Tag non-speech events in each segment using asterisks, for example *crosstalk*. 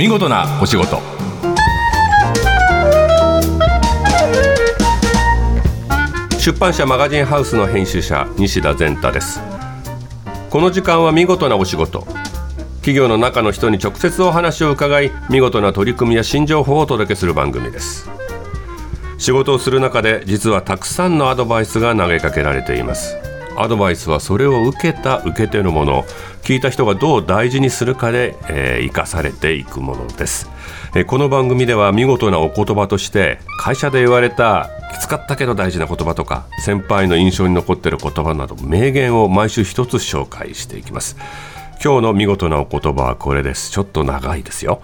見事なお仕事。出版社マガジンハウスの編集者西田善太です。この時間は見事なお仕事。企業の中の人に直接お話を伺い見事な取り組みや新情報をお届けする番組です。仕事をする中で実はたくさんのアドバイスが投げかけられています。アドバイスはそれを受けた受け手のもの。聞いた人がどう大事にするかで、えー、生かされていくものです、えー、この番組では見事なお言葉として会社で言われたきつかったけど大事な言葉とか先輩の印象に残っている言葉など名言を毎週一つ紹介していきます。今日の見事なお言葉はこれです。ちょっと長いですよ。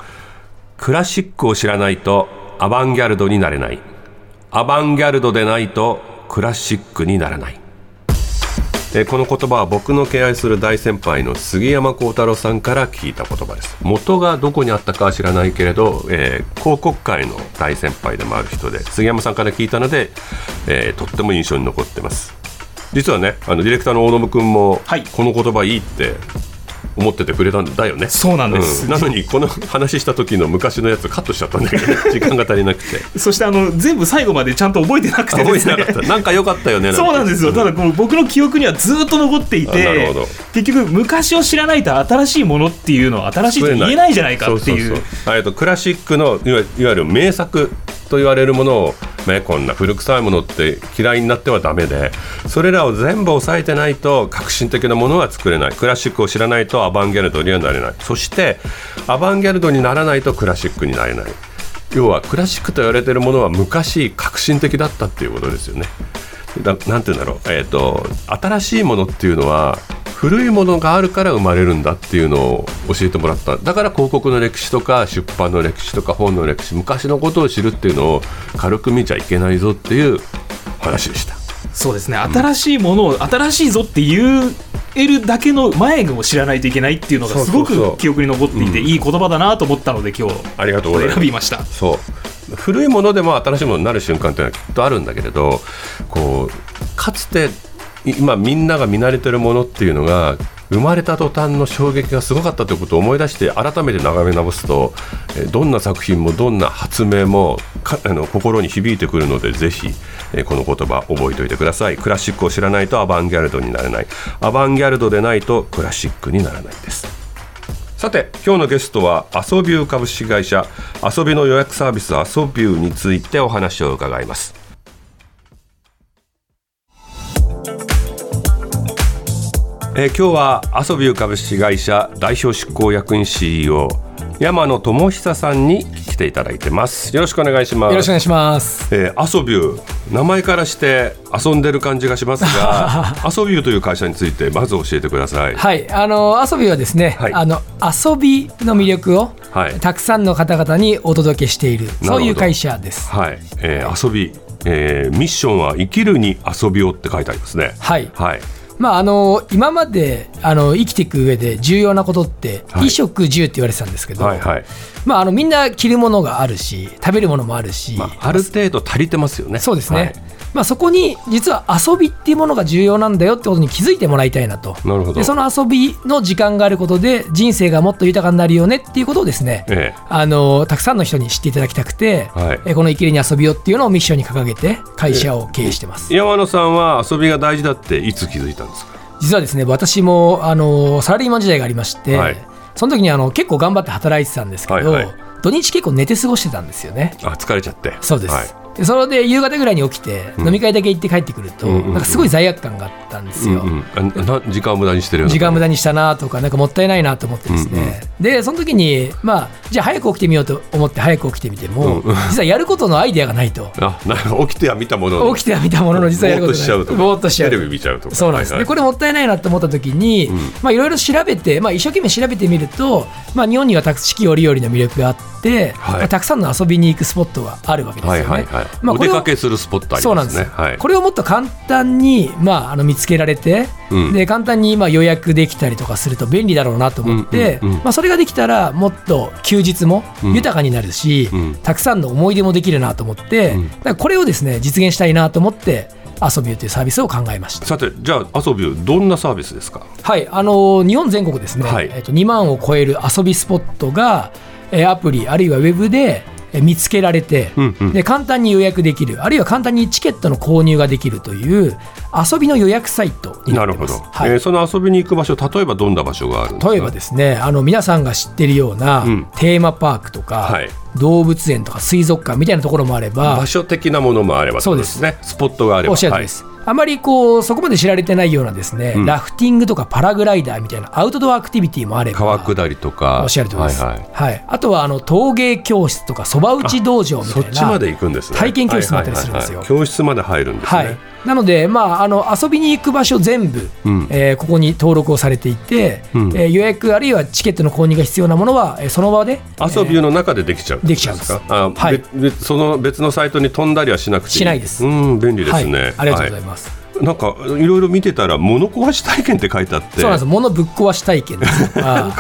クラシックを知らないとアバンギャルドになれない。アバンギャルドでないとクラシックにならない。えこの言葉は僕の敬愛する大先輩の杉山幸太郎さんから聞いた言葉です。元がどこにあったかは知らないけれど、えー、広告界の大先輩でもある人で杉山さんから聞いたので、えー、とっても印象に残ってます。実はねあのディレクターの大信君も、この言葉いいって思っててくれたんだよね。そうなんです、うん、なのにこの話した時の昔のやつカットしちゃったんだけど *laughs* 時間が足りなくて。そしてあの全部最後までちゃんと覚えてなくて、ね、覚えてなかった。なんか良かったよねそうなんですよ、ただこう僕の記憶にはずっと残っていて結局昔を知らないと新しいものっていうのは新しいと言えないじゃないかっていうとクラシックのいわゆる名作と言われるものを、ね、こんな古臭いものって嫌いになってはだめで。それらを全部抑えてないと革新的なものは作れない。クラシックを知らないとアバンギャルドにはなれない。そしてアバンギャルドにならないとクラシックになれない。要はクラシックと言われているものは昔革新的だったっていうことですよね。ななんて言うんだろう、えーと新しいものっていうのは古いものがあるから生まれるんだっていうのを教えてもらった。だから広告の歴史とか出版の歴史とか本の歴史昔のことを知るっていうのを軽く見ちゃいけないぞっていう話でした。そうですね。新しいものを新しいぞっていうえるだけの前を知らないといけないっていうのがすごく記憶に残っていていい言葉だなと思ったので今日ありがとうございます。選びました。そう。古いものでも新しいものになる瞬間っていうのはきっとあるんだけれどこうかつて今みんなが見慣れてるものっていうのが生まれた途端の衝撃がすごかったということを思い出して改めて眺め直すとどんな作品もどんな発明もあの心に響いてくるのでぜひこの言葉覚えておいてください。クラシックを知らないとアバンギャルドになれない。アバンギャルドでないとクラシックにならないです。さて今日のゲストはアソビュー株式会社遊びの予約サービスアソビューについてお話を伺います。えー、今日はアソビュー株式会社代表執行役員 CEO 山野智久さんに来ていただいてます。よろしくお願いします。よろしくお願いします。えー、アソビュー名前からして遊んでる感じがしますが *laughs* アソビューという会社についてまず教えてください。はいあのアソビューはですね、はい、あの遊びの魅力を、はい、たくさんの方々にお届けしているそういう会社です。はい、えー、遊びえー、ミッションは生きるに遊びをって書いてありますね。はい、はいまあ、あの今まであの生きていく上で重要なことって、衣食住って言われてたんですけど、はいはい、まあ、あのみんな着るものがあるし食べるものもあるし、まあ、ある程度足りてますよね。そうですね、はいまあ、そこに実は遊びっていうものが重要なんだよってことに気づいてもらいたいなと。なるほど。でその遊びの時間があることで人生がもっと豊かになるよねっていうことをですね、ええ、あのたくさんの人に知っていただきたくて、はい、えこの「生きるに遊びよ」っていうのをミッションに掲げて会社を経営してます、山野さんは遊びが大事だっていつ気づいたんですか？実はですね私もあのサラリーマン時代がありまして、はい、その時にあの結構頑張って働いてたんですけど、はいはい、土日結構寝て過ごしてたんですよね。あ疲れちゃって。そうです、はいでそれで夕方ぐらいに起きて、飲み会だけ行って帰ってくると、なんかすごい罪悪感があったんですよ。時間を無駄にしてる時間無駄にしたなとか、なんかもったいないなと思ってですね、でその時に、まあ、じゃあ早く起きてみようと思って早く起きてみても、実はやることのアイデアがないと。あな起きては見たもの起きては見たものの、実はやることない。ぼーっとしちゃうテレビ見ちゃうとそうなんです、はこれもったいないなと思った時に、まあいろいろ調べて、まあ、一生懸命調べてみると、まあ、日本には四季折々の魅力があって、はい、たくさんの遊びに行くスポットがあるわけですよね。まあ、お出かけするスポットありますね。はい、これをもっと簡単に、まあ、あの見つけられて、うん、で簡単にまあ予約できたりとかすると便利だろうなと思って、うんうんうん、まあ、それができたらもっと休日も豊かになるし、うん、たくさんの思い出もできるなと思って、これをですね実現したいなと思って遊びューというサービスを考えました。さてじゃあ遊びューどんなサービスですか？はいあの日本全国ですね、はい、えっと、2万を超える遊びスポットがえーアプリあるいはウェブでえー見つけられて、うんうん。で簡単に予約できる。あるいは簡単にチケットの購入ができるという遊びの予約サイトになってます。なるほど、はい。えーその遊びに行く場所例えばどんな場所があるんですか？例えばですねあの皆さんが知ってるような、うん。テーマパークとか、はい。動物園とか水族館みたいなところもあれば場所的なものもあればってことですね。スポットがあれば。おっしゃるとりです、あまりこうそこまで知られてないようなですね、うん。ラフティングとかパラグライダーみたいなアウトドアアクティビティもあれば川下りとか。おっしゃるとりです、ははい。いはい。あとはあの陶芸教室とかそば打ち道場みたいな体験教室もあったりするんですよ。教室まで入るんですね、はい、なので、まあ、あの遊びに行く場所全部、うん。えーここに登録をされていて、うん。えー予約あるいはチケットの購入が必要なものは、えーその場で、遊びの中でできちゃうってことできちゃうんです。かあ、はい。その別のサイトに飛んだりはしなくていい。しないです。うん便利ですね、はい、ありがとうございはます。いなんかいろいろ見てたら物壊し体験って書いてあって。そうなんです。物ぶっ壊し体験。*laughs* です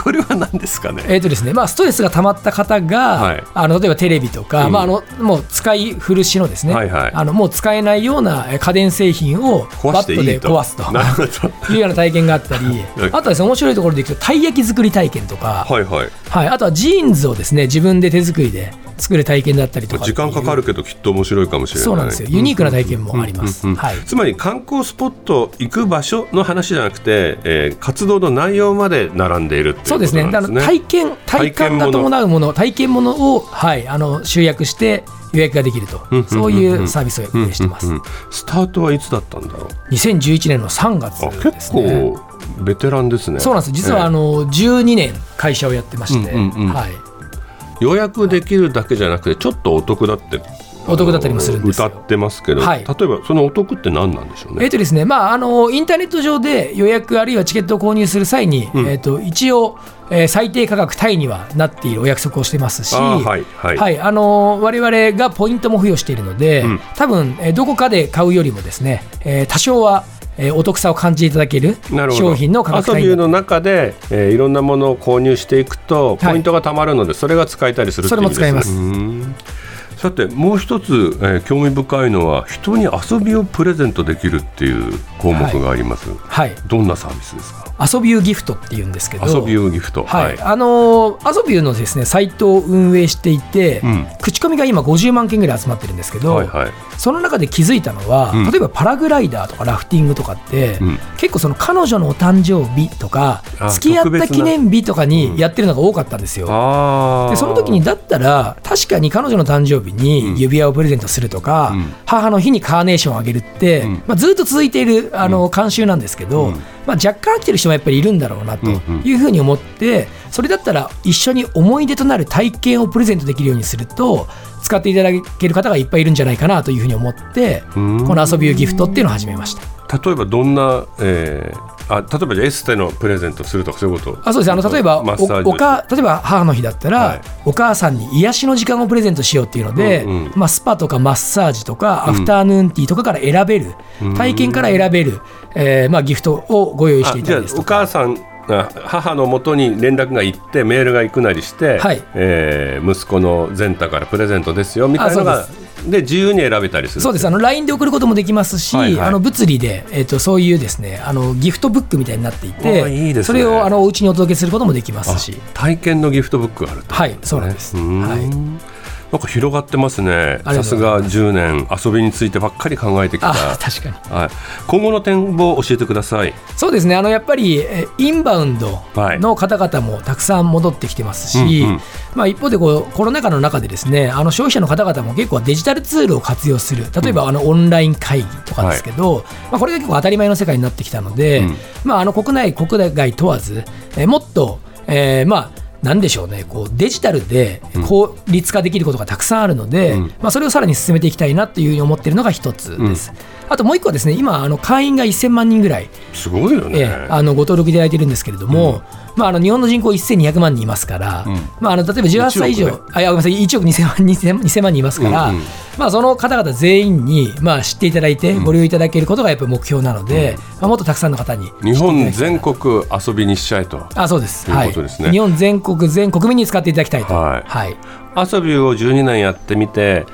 これは何ですかね？えーとですね。まあ、ストレスが溜まった方が、はい。あの例えばテレビとか、うん。まあ、あのもう使い古しのですね、はいはい。あのもう使えないようなえー家電製品を壊バットで壊すと。なるほど。*laughs* いうような体験があったり *laughs* はい。あとはですね面白いところでいくとたい焼き作り体験とか、はいはい。はい、あとはジーンズをですね自分で手作りで作る体験だったりとか時間かかるけどきっと面白いかもしれない。そうなんですよ。ユニークな体験もあります、うんうんはい、つまり観光スポット行く場所の話じゃなくて、えー活動の内容まで並んでいるっていうことそうですね。なんですね。だから体験体感が伴うもの体験ものを、はい、あの集約して予約ができると、そういうサービスを運営してます、スタートはいつだったんだろう？2011年の3月あです結ね構ベテランですね。そうなんです。実はあえ。の12年会社をやってまして、はい、え予約できるだけじゃなくてちょっとお得だってお得だったりもするんです。よ歌ってますけど、はい。例えばそのお得って何なんでしょうね？えーとですねまあ、あのインターネット上で予約あるいはチケットを購入する際に、うん。えー、と一応、えー最低価格タイにはなっているお約束をしてますし、あーはいはい。あの我々がポイントも付与しているので、うん。多分、えーどこかで買うよりもですね、えー多少は、えーお得さを感じていただける商品の価格帯になビューの中で、えーいろんなものを購入していくとはい。ポイントがたまるので、それが使えたりするそれも使えます。うんさてもう一つ、えー興味深いのは人に遊びをプレゼントできるっていう項目があります、はい、どんなサービスですか？遊びゅうギフトっていうんですけど。遊びをギフト。はい。あのー、アソビューのですねサイトを運営していて、うん。口コミが今50万件ぐらい集まってるんですけど、はいはい。その中で気づいたのは、うん例えばパラグライダーとかラフティングとかって、うん。結構その彼女のお誕生日とかあ付き合った記念日とかにやってるのが多かったんですよ。でその時にだったら確かに彼女の誕生日に指輪をプレゼントするとか、うん。母の日にカーネーションをあげるって、うん。まあ、ずっと続いているあの慣習なんですけど、うん。まあ、若干飽きてる人もやっぱりいるんだろうなというふうに思ってそれだったら一緒に思い出となる体験をプレゼントできるようにすると使っていただける方がいっぱいいるんじゃないかなというふうに思ってうん。この遊びゆギフトっていうのを始めました。例えばどんな、えーあ例えばエステのプレゼントするとかそういうこと？あそうですあの例えばおおか例えば母の日だったら、はい。お母さんに癒しの時間をプレゼントしようっていうので、うんうん。まあ、スパとかマッサージとか、アフターヌーンティーとかから選べる、体験から選べる、えーまあ、ギフトをご用意していたおりですとか。母さんが母のもとに連絡が行ってメールが行くなりして、はい。えー息子のゼンタからプレゼントですよみたいなのがで自由に選べたりする。そうです。あの LINE で送ることもできますし、はいはい。あの物理で、えー、とそういうですねあのギフトブックみたいになっていあていいですね。それをあのお家にお届けすることもできますし。あ体験のギフトブックがあるとはいそうなんです、はいなんか広がってますね。さすが10年。遊びについてばっかり考えてきた、あ確かに。はい、今後の展望を教えてください。そうですね。あのやっぱりえインバウンドの方々もたくさん戻ってきてますし、うんうん。まあ、一方でこうコロナ禍の中でですねあの消費者の方々も結構デジタルツールを活用する。例えばあのオンライン会議とかですけど、まあ、これが結構当たり前の世界になってきたので、うん。ままあ、あの国内国外問わず、えーもっと、えーまあなんでしょうね。こうデジタルで効率化できることがたくさんあるので、うん。まあ、それをさらに進めていきたいなというふうに思っているのが一つです。あともう一個はですね今あの会員が1000万人ぐらい。すごいよね、ええあのご登録いただいているんですけれども、まあ、あの日本の人口1200万人いますから、うん。まあ、あの例えば18歳以上、1億あいやごめんなさい1億2000万 2000, 2000万人いますから、うんうん。まあ、その方々全員に、まあ、知っていただいて、ご利用いただけることがやっぱり目標なので、まあ、もっとたくさんの方に日本全国国遊びにしちゃえと。あそうです。ということですね。はい、日本全国全国民に使っていただきたいと、はい。はい。遊びを12年やってみて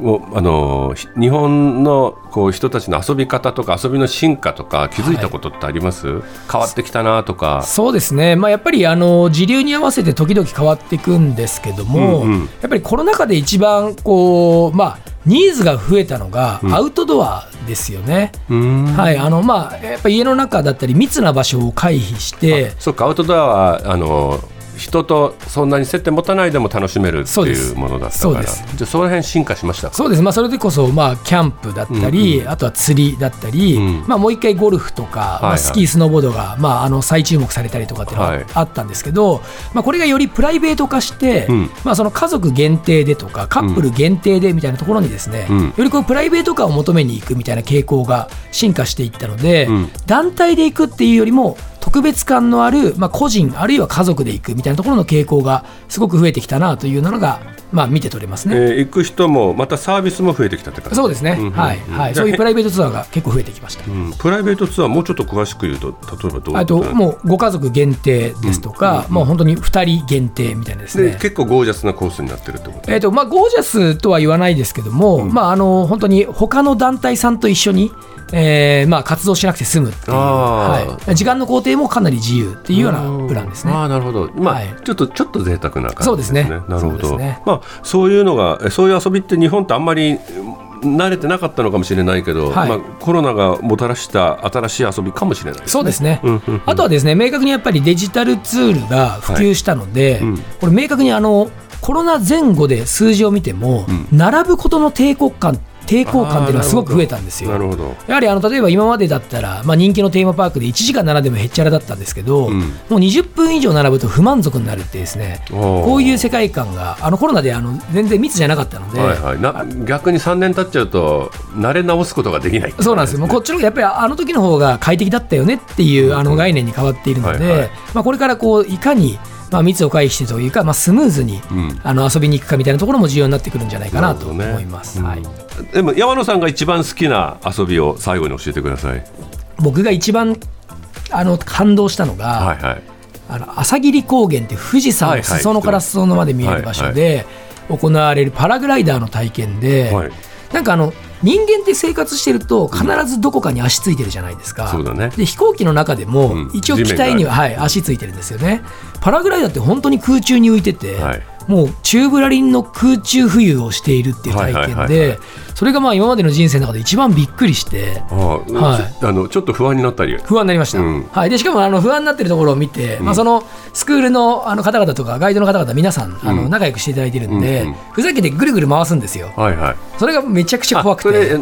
もうあのひ日本のこう人たちの遊び方とか遊びの進化とか気づいたことってあります、変わってきたなとか。そうですね、まあ、やっぱりあの時流に合わせて時々変わっていくんですけども、うんうん。やっぱりコロナ禍で一番こう、まあ、ニーズが増えたのがアウトドアですよね。うーん。はい。あのまあ、やっぱ家の中だったり密な場所を回避してそっか。アウトドアはあの人とそんなに接点持たないでも楽しめるっていうものだったから。じゃあその辺進化しましたか？そうです、まあ、それでこそ、まあ、キャンプだったり、あとは釣りだったり、うん。まあ、もう一回ゴルフとか、まあ、はい。スキー、スノーボードが、まあ、あの再注目されたりとかっていうのはい。があったんですけど、まあ、これがよりプライベート化して、うん。まあ、その家族限定でとかカップル限定でみたいなところにですね、うん。よりこうプライベート感を求めに行くみたいな傾向が進化していったので、うん。団体で行くっていうよりも特別感のある、まあ、個人あるいは家族で行くみたいなところの傾向がすごく増えてきたなというのが、まあ、見て取れますね。えー行く人もまたサービスも増えてきたって感じ。そうですね、んんん。はい。はい、そういうプライベートツアーが結構増えてきました。うん。プライベートツアーもうちょっと詳しく言うと例えばどうあこともうご家族限定ですとか、もう本当に2人限定みたいなですでね。結構ゴージャスなコースになってるってことえーとまあ、ゴージャスとは言わないですけども、まあ、あの本当に他の団体さんと一緒に、えーまあ、活動しなくて済むっていう、あはい、時間の工程もかなり自由っていうようなプランですね。ああなるほど、まあはい。ちょっとちょっと贅沢な感じそうですね。なるほど、ね。まあそういうのがえそういう遊びって日本ってあんまりうん慣れてなかったのかもしれないけど、はい。まあ、コロナがもたらした新しい遊びかもしれないそうですね、あとはですね明確にやっぱりデジタルツールが普及したので、うん。これ明確にあのコロナ前後で数字を見ても、う並ぶことの抵抗感抵抗感っていうのがすごく増えたんですよ。なるほど。やはりあの例えば今までだったら、まあ、人気のテーマパークで1時間並んでもへっちゃらだったんですけど、うん。もう20分以上並ぶと不満足になるってですねこういう世界観があのコロナであの全然密じゃなかったので、はいはい、な逆に3年経っちゃうと慣れ直すことができないそうなんです。よ、もうこっちのやっぱりあの時の方が快適だったよねっていうあの概念に変わっているので、はいはい。まあ、これからこういかにまあ密を回避してというか、まあ、スムーズにうん。あの遊びに行くかみたいなところも重要になってくるんじゃないかなと思います。うんはい、でも山野さんが一番好きな遊びを最後に教えてください。僕が一番あの感動したのが、はいはい。あの朝霧高原って富士山の裾野から裾野まで見える場所で行われるパラグライダーの体験で、はい。なんかあの人間って生活してると必ずどこかに足ついてるじゃないですか。そうだね。で飛行機の中でもうん。一応機体には、はい、足ついてるんですよね。パラグライダーって本当に空中に浮いてて、はいもう宙ぶらりんの空中浮遊をしているっていう体験でそれがまあ今までの人生の中で一番びっくりしてああ、はい。あのちょっと不安になったり。不安になりました、うん。はい、でしかもあの不安になってるところを見て、まあ、そのスクールのあの方々とかガイドの方々皆さんあのうん仲良くしていただいてるんで、うんうん。ふざけてぐるぐる回すんですよ。はいはい。それがめちゃくちゃ怖くて。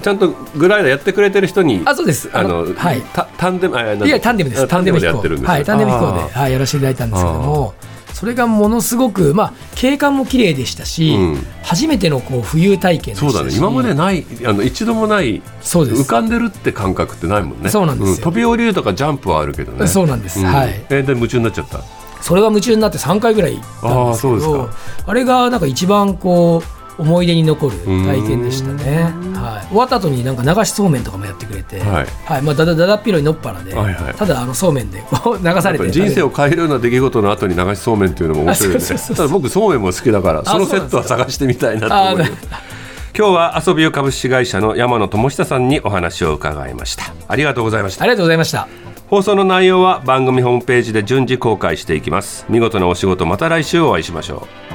ちゃんとグライダーやってくれてる人にあそうですあのはい。たタンデムいやタンデムです。あタンデム飛行はいタンデム飛行で。あはいやらせていただいたんですけどもそれがものすごくまあ景観も綺麗でしたし、うん。初めてのこう浮遊体験でしたし。そうだね。今までないあの一度もないそうです。浮かんでるって感覚ってないもんね。そうなんですよ。飛び降りるとかジャンプはあるけどね。そうなんです。ん。はい。えで夢中になっちゃった。それが夢中になって3回ぐらい行ったんですけあーそうどであれがなんか一番こう思い出に残る体験でしたね、はい、終わった後になんか流しそうめんとかもやってくれて、はい。はい。まあ、だだだだっ広いのっぱらで、はいはい。ただあのそうめんでこう *laughs* 流されて人生を変えるような出来事の後に流しそうめんっていうのも面白いよね。あそうそうそうただ僕そうめんも好きだからそのセットは探してみたいなと思います今日は遊びよ株式会社の山野智久さんにお話を伺いました。ありがとうございました。ありがとうございました。放送の内容は番組ホームページで順次公開していきます。見事なお仕事また来週お会いしましょう